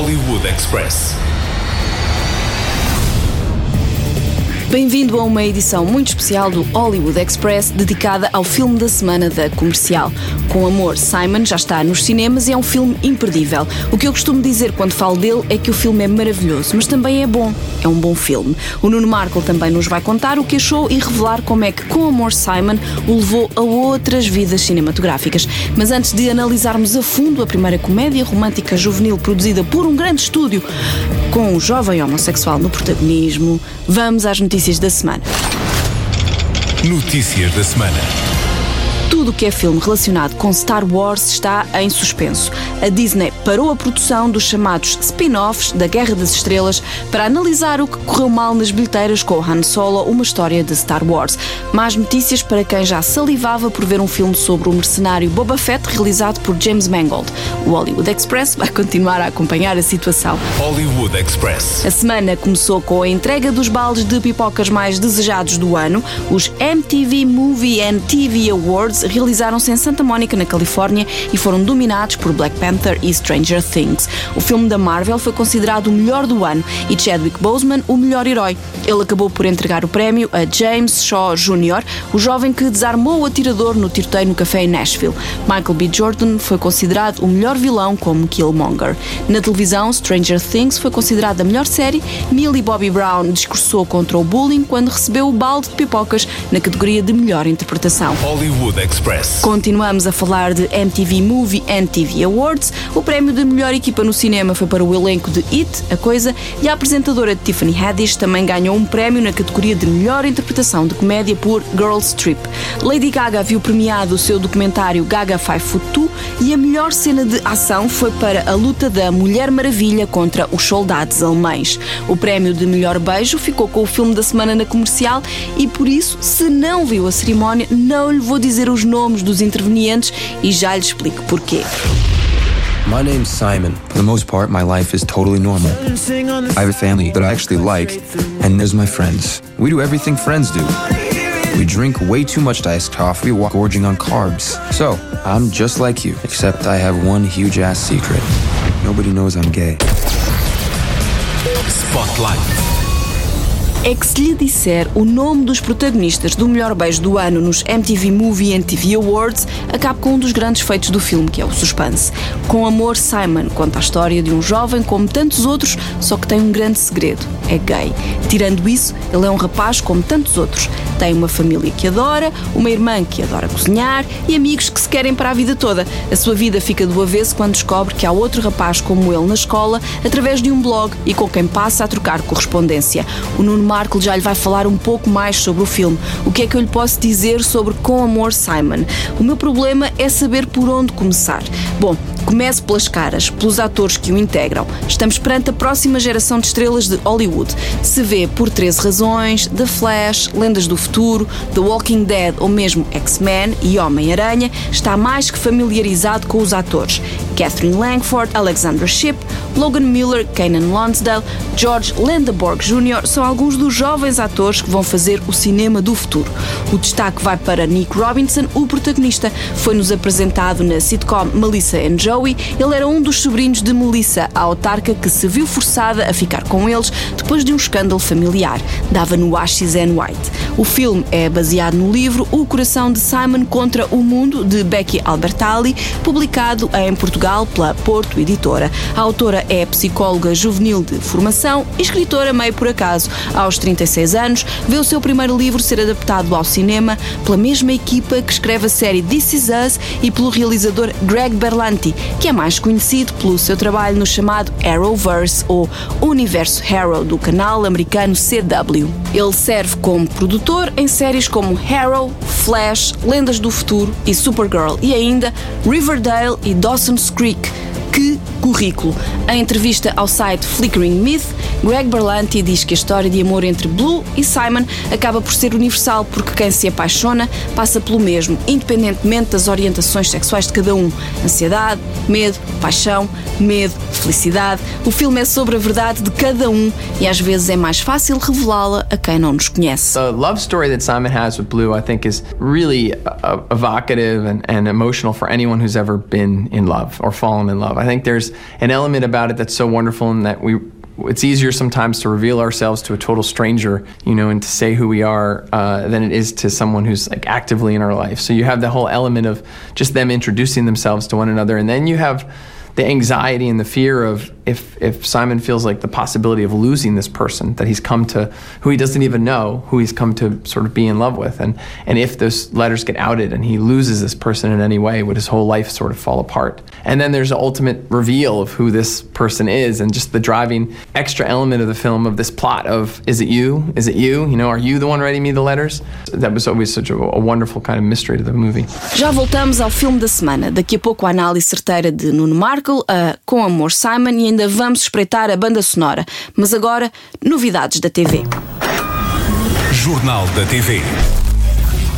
Hollywood Express. Bem-vindo a uma edição muito especial do Hollywood Express dedicada ao filme da semana da comercial. Com Amor, Simon já está nos cinemas e é um filme imperdível. O que eu costumo dizer quando falo dele é que o filme é maravilhoso, mas também é bom. É um bom filme. O Nuno Marco também nos vai contar o que achou e revelar como é que Com Amor, Simon o levou a outras vidas cinematográficas. Mas antes de analisarmos a fundo a primeira comédia romântica juvenil produzida por um grande estúdio com um jovem homossexual no protagonismo, vamos às notícias notícias da semana. Notícias da semana tudo o que é filme relacionado com Star Wars está em suspenso. A Disney parou a produção dos chamados spin-offs da Guerra das Estrelas para analisar o que correu mal nas bilheteiras com Han Solo, uma história de Star Wars. Mais notícias para quem já salivava por ver um filme sobre o mercenário Boba Fett realizado por James Mangold. O Hollywood Express vai continuar a acompanhar a situação. Hollywood Express. A semana começou com a entrega dos baldes de pipocas mais desejados do ano, os MTV Movie and TV Awards realizaram-se em Santa Mónica, na Califórnia, e foram dominados por Black Panther e Stranger Things. O filme da Marvel foi considerado o melhor do ano e Chadwick Boseman o melhor herói. Ele acabou por entregar o prémio a James Shaw Jr., o jovem que desarmou o atirador no tiroteio no café em Nashville. Michael B. Jordan foi considerado o melhor vilão como Killmonger. Na televisão, Stranger Things foi considerada a melhor série. Millie Bobby Brown discursou contra o bullying quando recebeu o balde de pipocas na categoria de melhor interpretação. Hollywood Express. Continuamos a falar de MTV Movie and TV Awards. O prémio de melhor equipa no cinema foi para o elenco de It, a Coisa, e a apresentadora Tiffany Haddish também ganhou um prémio na categoria de melhor interpretação de comédia por Girls Trip. Lady Gaga viu premiado o seu documentário Gaga Five Foot Two e a melhor cena de ação foi para a luta da Mulher Maravilha contra os soldados alemães. O prémio de melhor beijo ficou com o filme da semana na comercial e por isso, se não viu a cerimónia, não lhe vou dizer os nomes dos intervenientes e já lhe explico porquê. My name's Simon. For the most part, my life is totally normal. I have a family that I actually like, and there's my friends. We do everything friends do. We drink way too much iced coffee while gorging on carbs. So, I'm just like you, except I have one huge ass secret. Nobody knows I'm gay. Spotlight. É que se lhe disser o nome dos protagonistas do melhor beijo do ano nos MTV Movie and TV Awards, acaba com um dos grandes feitos do filme, que é o suspense. Com Amor, Simon conta a história de um jovem como tantos outros, só que tem um grande segredo: é gay. Tirando isso, ele é um rapaz como tantos outros. Tem uma família que adora, uma irmã que adora cozinhar e amigos que se querem para a vida toda. A sua vida fica do avesso quando descobre que há outro rapaz como ele na escola, através de um blog e com quem passa a trocar correspondência. O Nuno Marco já lhe vai falar um pouco mais sobre o filme. O que é que eu lhe posso dizer sobre Com Amor Simon? O meu problema é saber por onde começar. Bom, Comece pelas caras, pelos atores que o integram. Estamos perante a próxima geração de estrelas de Hollywood. Se vê por 13 razões, The Flash, Lendas do Futuro, The Walking Dead ou mesmo X-Men e Homem-Aranha, está mais que familiarizado com os atores. Catherine Langford, Alexandra Shipp, Logan Miller, Kanan Lonsdale, George Landeborg Jr. são alguns dos jovens atores que vão fazer o cinema do futuro. O destaque vai para Nick Robinson, o protagonista. Foi-nos apresentado na sitcom Melissa and Joey. Ele era um dos sobrinhos de Melissa, a autarca que se viu forçada a ficar com eles depois de um escândalo familiar. Dava no and White. O filme é baseado no livro O Coração de Simon contra o Mundo, de Becky Albertalli, publicado em Portugal pela Porto Editora. A autora é psicóloga juvenil de formação e escritora meio por acaso. Aos 36 anos, vê o seu primeiro livro ser adaptado ao cinema pela mesma equipa que escreve a série This Is Us e pelo realizador Greg Berlanti, que é mais conhecido pelo seu trabalho no chamado Arrowverse ou Universo Arrow do canal americano CW. Ele serve como produtor em séries como Arrow, Flash, Lendas do Futuro e Supergirl e ainda Riverdale e Dawson's Creek. Que currículo! Em entrevista ao site Flickering Myth, Greg Berlanti diz que a história de amor entre Blue e Simon acaba por ser universal porque quem se apaixona passa pelo mesmo, independentemente das orientações sexuais de cada um. Ansiedade, medo, paixão, medo, felicidade. O filme é sobre a verdade de cada um e às vezes é mais fácil revelá-la a quem não nos conhece. The love story that Simon has with Blue, I think, is really evocative and, and emotional for anyone who's ever been in love or fallen in love. I think there's an element about it that's so wonderful in that we it's easier sometimes to reveal ourselves to a total stranger, you know, and to say who we are uh, than it is to someone who's like actively in our life. So you have the whole element of just them introducing themselves to one another, and then you have the anxiety and the fear of if if Simon feels like the possibility of losing this person that he's come to who he doesn't even know who he's come to sort of be in love with. And and if those letters get outed and he loses this person in any way would his whole life sort of fall apart? And then there's the ultimate reveal of who this person is and just the driving extra element of the film of this plot of is it you? Is it you? You know are you the one writing me the letters? That was always such a, a wonderful kind of mystery to the movie. Já voltamos ao filme da semana. Daqui a pouco a análise certeira de Nuno Markle a Com Amor Simon e ainda vamos espreitar a banda sonora. Mas agora, novidades da TV. Jornal da TV.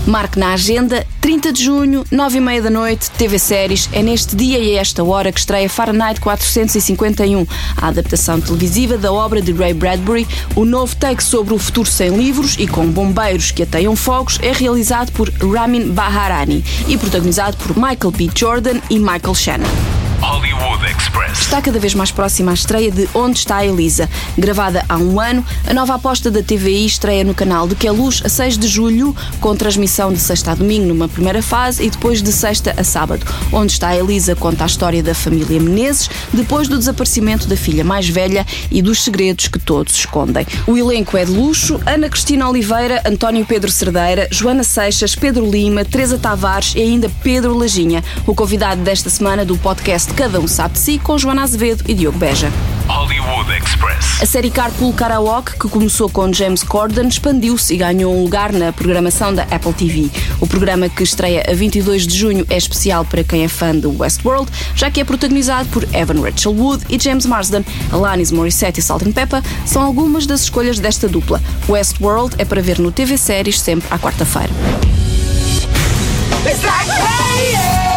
Marque na agenda, 30 de junho, 9 e meia da noite, TV Séries. É neste dia e a esta hora que estreia Fahrenheit 451, a adaptação televisiva da obra de Ray Bradbury. O novo take sobre o futuro sem livros e com bombeiros que ateiam fogos é realizado por Ramin Baharani e protagonizado por Michael B. Jordan e Michael Shannon. Hollywood Express. Está cada vez mais próxima a estreia de Onde está a Elisa. Gravada há um ano, a nova aposta da TVI estreia no canal de Queluz a 6 de julho, com transmissão de sexta a domingo numa primeira fase e depois de sexta a sábado. Onde está a Elisa conta a história da família Menezes depois do desaparecimento da filha mais velha e dos segredos que todos escondem. O elenco é de luxo: Ana Cristina Oliveira, António Pedro Cerdeira, Joana Seixas, Pedro Lima, Teresa Tavares e ainda Pedro Lajinha, o convidado desta semana do podcast Cada Um Sabe de Si, com Joana Azevedo e Diogo Beja. Hollywood Express. A série Carpool Karaoke, que começou com James Corden, expandiu-se e ganhou um lugar na programação da Apple TV. O programa que estreia a 22 de junho é especial para quem é fã de Westworld, já que é protagonizado por Evan Rachel Wood e James Marsden. Alanis Morissette e Salt Pepper são algumas das escolhas desta dupla. Westworld é para ver no TV Séries sempre à quarta-feira. It's like raining on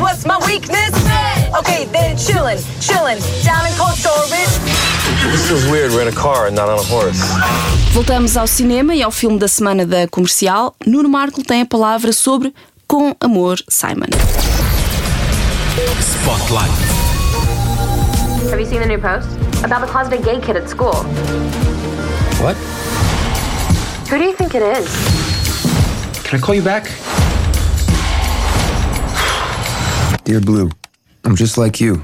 what's my weakness? Okay, then chillin', chillin' down in cold storage. This feels weird. We're in a car and not on a horse. Voltamos ao cinema e ao filme da semana da comercial. Nuno Marco tem a palavra sobre Com Amor Simon. Spotlight. Have you seen the new post? About the closeted gay kid at school. What? Who do you think it is? Can I call you back? Dear Blue, I'm just like you.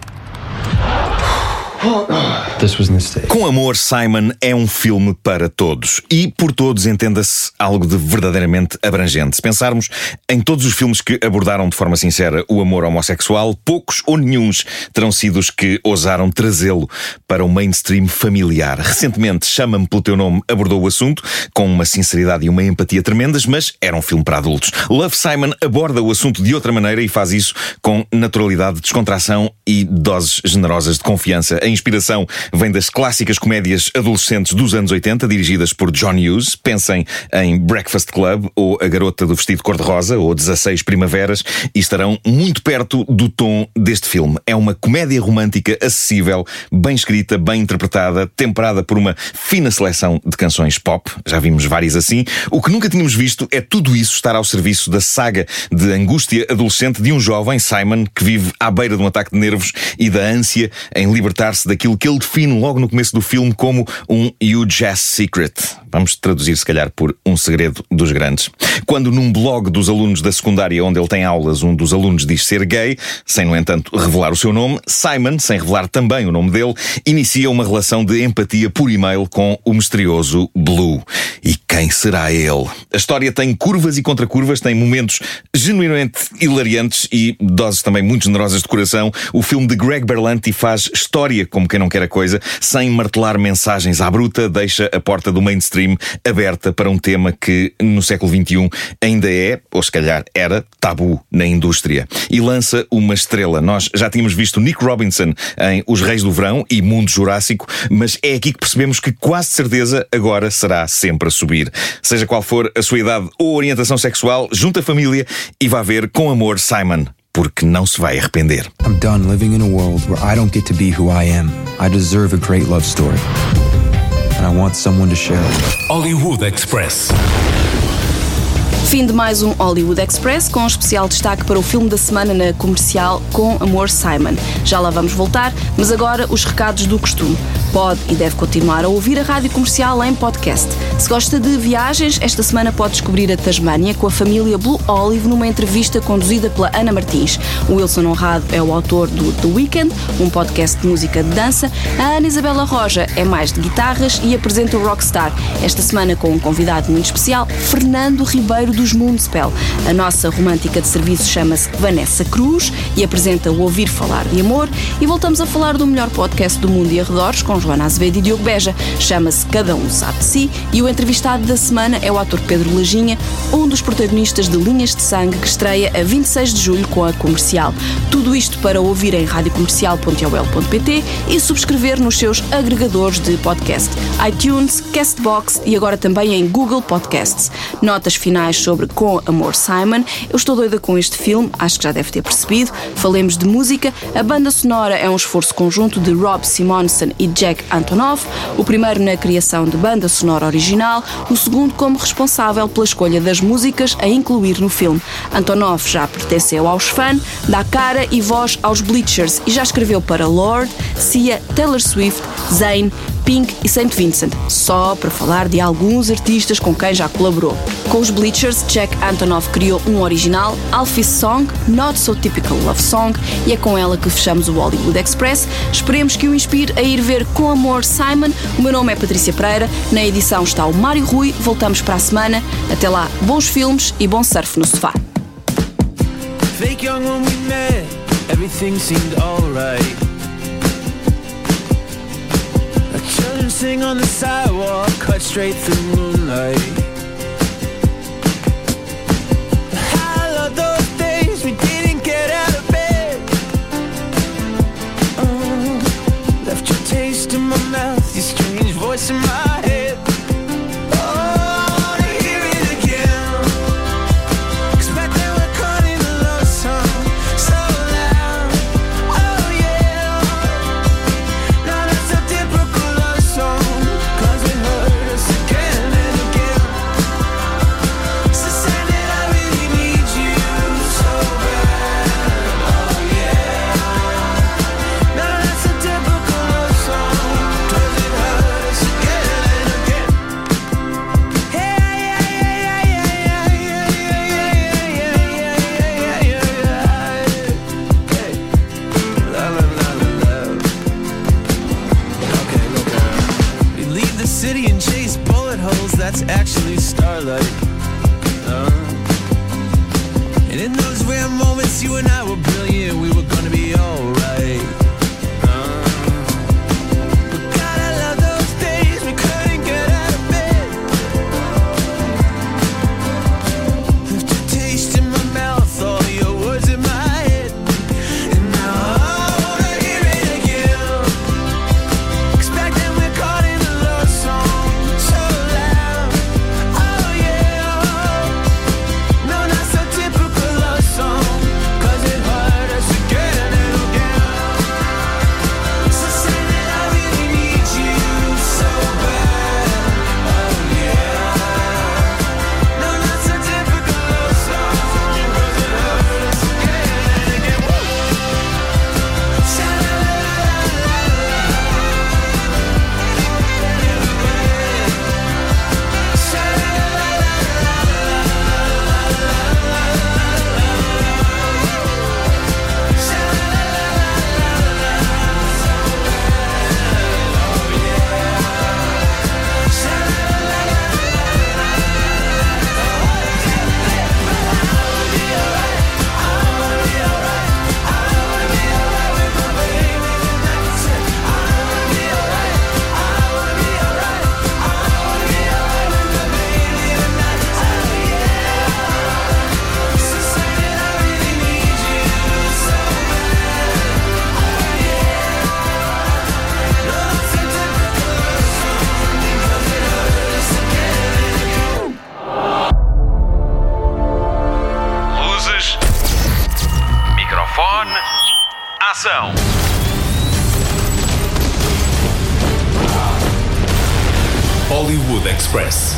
Com Amor, Simon é um filme para todos. E por todos entenda-se algo de verdadeiramente abrangente. Se pensarmos em todos os filmes que abordaram de forma sincera o amor homossexual, poucos ou nenhuns terão sido os que ousaram trazê-lo para o mainstream familiar. Recentemente, Chama-me pelo Teu Nome abordou o assunto com uma sinceridade e uma empatia tremendas, mas era um filme para adultos. Love Simon aborda o assunto de outra maneira e faz isso com naturalidade, descontração e doses generosas de confiança. A inspiração vem das clássicas comédias adolescentes dos anos 80, dirigidas por John Hughes. Pensem em Breakfast Club, ou A Garota do Vestido Cor-de-Rosa, ou 16 Primaveras, e estarão muito perto do tom deste filme. É uma comédia romântica acessível, bem escrita, bem interpretada, temperada por uma fina seleção de canções pop. Já vimos várias assim. O que nunca tínhamos visto é tudo isso estar ao serviço da saga de angústia adolescente de um jovem, Simon, que vive à beira de um ataque de nervos e da ânsia em libertar-se daquilo que ele define logo no começo do filme como um huge ass secret. Vamos traduzir, se calhar, por um segredo dos grandes. Quando num blog dos alunos da secundária onde ele tem aulas, um dos alunos diz ser gay, sem, no entanto, revelar o seu nome, Simon, sem revelar também o nome dele, inicia uma relação de empatia por e-mail com o misterioso Blue. E quem será ele? A história tem curvas e contracurvas, tem momentos genuinamente hilariantes e doses também muito generosas de coração. O filme de Greg Berlanti faz história como quem não quer a coisa, sem martelar mensagens à bruta, deixa a porta do mainstream aberta para um tema que no século XXI ainda é, ou se calhar era, tabu na indústria. E lança uma estrela. Nós já tínhamos visto Nick Robinson em Os Reis do Verão e Mundo Jurássico, mas é aqui que percebemos que quase certeza agora será sempre a subir. Seja qual for a sua idade ou orientação sexual, junta a família e vá ver com amor Simon porque não se vai arrepender. I'm done living in a world where I don't get to be who I am. I deserve a great love story. And I want someone to share it. Hollywood Express. Fim de mais um Hollywood Express, com um especial destaque para o filme da semana na comercial Com Amor Simon. Já lá vamos voltar, mas agora os recados do costume. Pode e deve continuar a ouvir a rádio comercial em podcast. Se gosta de viagens, esta semana pode descobrir a Tasmânia com a família Blue Olive numa entrevista conduzida pela Ana Martins. O Wilson Honrado é o autor do The Weekend, um podcast de música de dança. A Ana Isabela Roja é mais de guitarras e apresenta o Rockstar. Esta semana com um convidado muito especial, Fernando Ribeiro dos Moonspell. A nossa romântica de serviço chama-se Vanessa Cruz e apresenta o Ouvir Falar de Amor. E voltamos a falar do melhor podcast do mundo e arredores com Joana Azevedo e Diogo Beja. Chama-se Cada Um Sabe de Si e o entrevistado da semana é o ator Pedro Lajinha, um dos protagonistas de Linhas de Sangue, que estreia a 26 de julho com a comercial. Tudo isto para ouvir em radiocomercial.ol.pt e subscrever nos seus agregadores de podcast, iTunes, Castbox e agora também em Google Podcasts. Notas finais sobre Com Amor Simon. Eu estou doida com este filme, acho que já deve ter percebido. Falemos de música. A banda sonora é um esforço conjunto de Rob Simonson e Jack Antonoff, o primeiro na criação de banda sonora original, o segundo como responsável pela escolha das músicas a incluir no filme. Antonoff já pertenceu aos fãs, dá cara e voz aos Bleachers e já escreveu para Lord, Sia, Taylor Swift, Zayn, Pink e St. Vincent, só para falar de alguns artistas com quem já colaborou. Com os Bleachers, Jack Antonoff criou um original, Alfie's Song, Not So Typical Love Song, e é com ela que fechamos o Hollywood Express. Esperemos que o inspire a ir ver com amor Simon. O meu nome é Patrícia Pereira, na edição está o Mário Rui. Voltamos para a semana. Até lá, bons filmes e bom surf no sofá. Fake young when we met, everything seemed alright. Sing on the sidewalk, cut straight through moonlight. I love those days we didn't get out of bed. Oh, left your taste in my mouth, your strange voice in my Express.